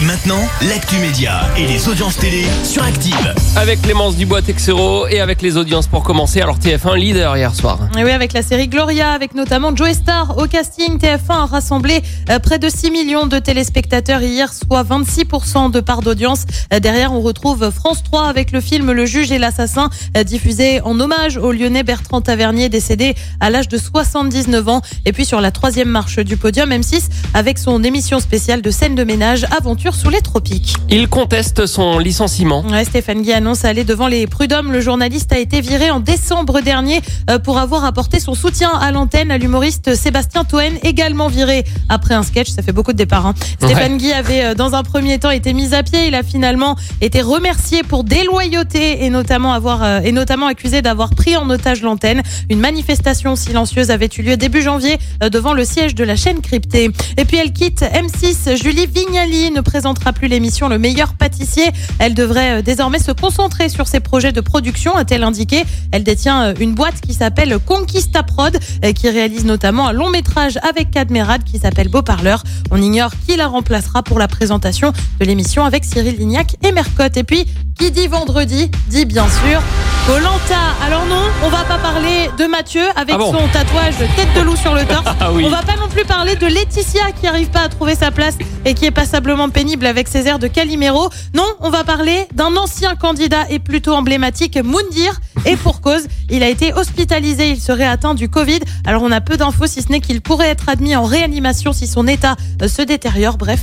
Et maintenant, l'actu média et les audiences télé sur Active. Avec Clémence Dubois-Texero et avec les audiences pour commencer. Alors TF1 leader hier soir. Et oui, avec la série Gloria, avec notamment Joe Star au casting, TF1 a rassemblé euh, près de 6 millions de téléspectateurs hier, soit 26% de part d'audience. Euh, Derrière, on retrouve France 3 avec le film Le juge et l'assassin, euh, diffusé en hommage au lyonnais Bertrand Tavernier, décédé à l'âge de 79 ans. Et puis sur la troisième marche du podium, M6, avec son émission spéciale de scène de ménage, Aventure sous les tropiques. Il conteste son licenciement. Ouais, Stéphane Guy annonce aller devant les prud'hommes. Le journaliste a été viré en décembre dernier euh, pour avoir apporté son soutien à l'antenne à l'humoriste Sébastien Toen, également viré après un sketch. Ça fait beaucoup de départs. hein. Stéphane Guy avait euh, dans un premier temps été mis à pied. Il a finalement été remercié pour déloyauté et notamment avoir euh, et notamment accusé d'avoir pris en otage l'antenne. Une manifestation silencieuse avait eu lieu début janvier devant le siège de la chaîne cryptée. Et puis elle quitte M6. Julie Vignali ne présentera plus l'émission Le meilleur pâtissier. Elle devrait euh, désormais se concentrer sur ses projets de production, a-t-elle indiqué. Elle détient euh, une boîte qui s'appelle Conquista Prod, euh, qui réalise notamment un long métrage avec Cadmerade qui s'appelle Beau Parleur. On ignore qui la remplacera pour la présentation de l'émission avec Cyril Lignac et Mercotte. Et puis, qui dit vendredi, dit bien sûr Colanta. Alors non, on va pas parler de Mathieu avec Ah bon son tatouage tête de loup sur le torse. Ah oui. On va pas non plus parler de Laetitia qui arrive pas à trouver sa place et qui est passablement pénible avec ses airs de Calimero. Non, on va parler d'un ancien candidat et plutôt emblématique, Moundir. Et pour cause, il a été hospitalisé, il serait atteint du Covid. Alors on a peu d'infos si ce n'est qu'il pourrait être admis en réanimation si son état euh, se détériore. Bref,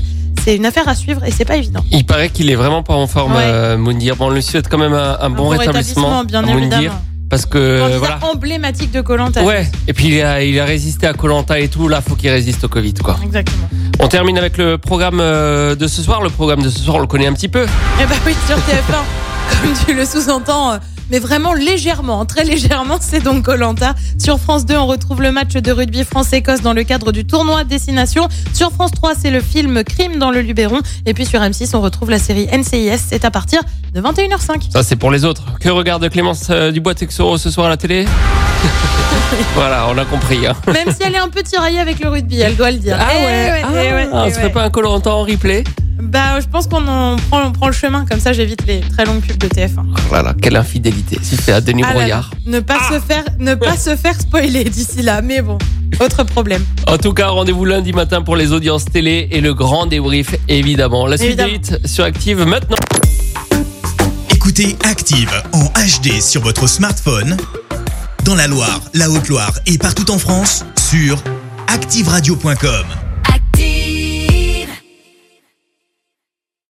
c'est une affaire à suivre et c'est pas évident. Il paraît qu'il est vraiment pas en forme, Ouais. euh, Moundir. Bon, on lui souhaite quand même un, un bon, bon rétablissement, rétablissement, bien Moundir, parce que voilà. emblématique de Colanta. Ouais. Et puis il a, il a résisté à Colanta et tout. Là, faut qu'il résiste au Covid, quoi. Exactement. On termine avec le programme euh, de ce soir. Le programme de ce soir, on le connaît un petit peu. Eh ben oui, sur TF1, comme tu le sous-entends, euh, mais vraiment légèrement, très légèrement, c'est donc Colanta. Sur France 2, on retrouve le match de rugby France-Écosse dans le cadre du tournoi Destination. Sur France 3, c'est le film Crime dans le Luberon. Et puis sur M6, on retrouve la série NCIS. C'est à partir de 21h05. Ça, c'est pour les autres. Que regarde Clémence euh, Dubois-Texoro ce soir à la télé? Voilà, on a compris. hein. Même si elle est un peu tiraillée avec le rugby, elle doit le dire. Ah Eh ouais, eh ouais, Ah, on eh se ouais. fait pas un Colanta en replay? Bah, je pense qu'on en prend, on prend le chemin. Comme ça, j'évite les très longues pubs de TF1. Voilà, quelle infidélité. À Denis Ah. Brouillard. Ne pas se faire, ne pas se faire spoiler d'ici là. Mais bon, autre problème. En tout cas, rendez-vous lundi matin pour les audiences télé et le grand débrief, évidemment. La suite Évidemment. sur Active maintenant. Écoutez Active en HD sur votre smartphone, dans la Loire, la Haute-Loire et partout en France, sur activeradio.com.